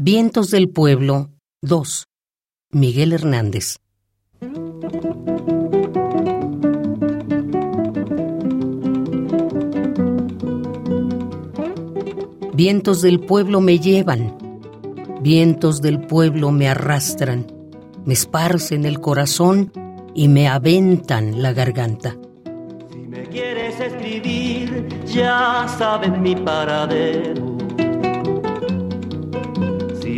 Vientos del Pueblo 2. Miguel Hernández. Vientos del pueblo me llevan, vientos del pueblo me arrastran, me esparcen el corazón y me aventan la garganta. Si me quieres escribir, ya sabes mi paradero.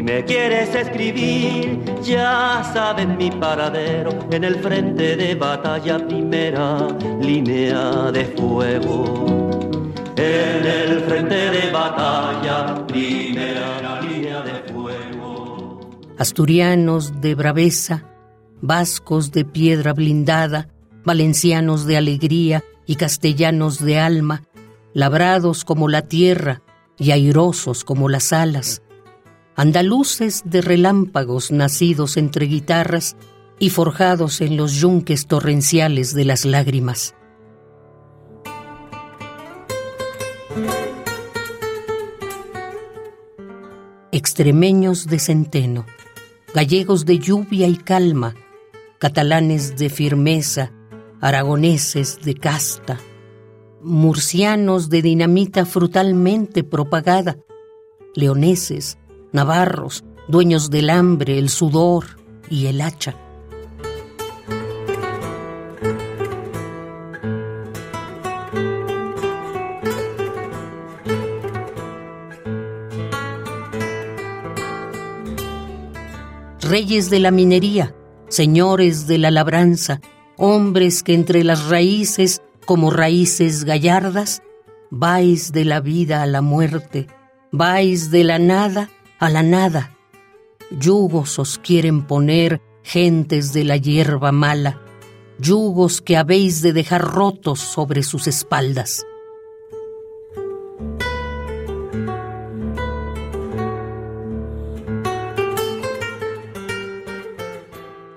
Me quieres escribir, ya sabes mi paradero. En el frente de batalla, primera línea de fuego. En el frente de batalla, primera línea de fuego. Asturianos de braveza, vascos de piedra blindada, valencianos de alegría y castellanos de alma, labrados como la tierra y airosos como las alas, andaluces de relámpagos nacidos entre guitarras y forjados en los yunques torrenciales de las lágrimas. Extremeños de centeno, gallegos de lluvia y calma, catalanes de firmeza, aragoneses de casta, murcianos de dinamita frutalmente propagada, leoneses, navarros, dueños del hambre, el sudor y el hacha. Reyes de la minería, señores de la labranza, hombres que entre las raíces, como raíces gallardas, vais de la vida a la muerte, vais de la nada a la nada. Yugos os quieren poner gentes de la hierba mala, yugos que habéis de dejar rotos sobre sus espaldas.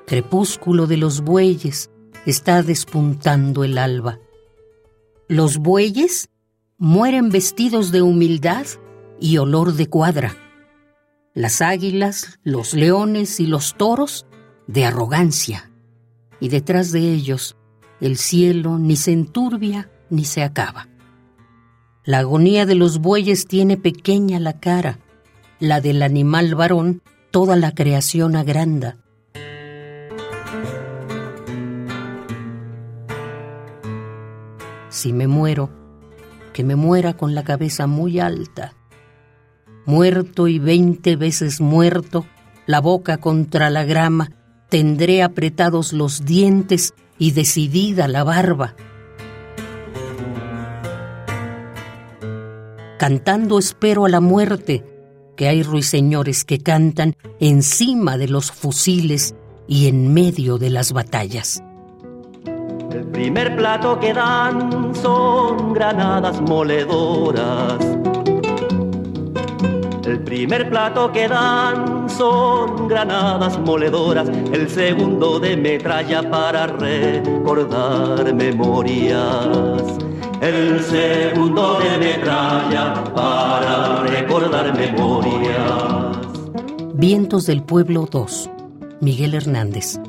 Crepúsculo de los bueyes, está despuntando el alba. Los bueyes mueren vestidos de humildad y olor de cuadra las águilas, los leones y los toros de arrogancia, y detrás de ellos el cielo ni se enturbia ni se acaba. La agonía de los bueyes tiene pequeña la cara, la del animal varón toda la creación agranda. Si me muero, que me muera con la cabeza muy alta muerto y veinte veces muerto, la boca contra la grama, tendré apretados los dientes y decidida la barba. Cantando espero a la muerte, que hay ruiseñores que cantan encima de los fusiles y en medio de las batallas. El primer plato que dan son granadas moledoras el primer plato que dan son granadas moledoras, el segundo de metralla para recordar memorias. El segundo de metralla para recordar memorias. Vientos del Pueblo 2. Miguel Hernández.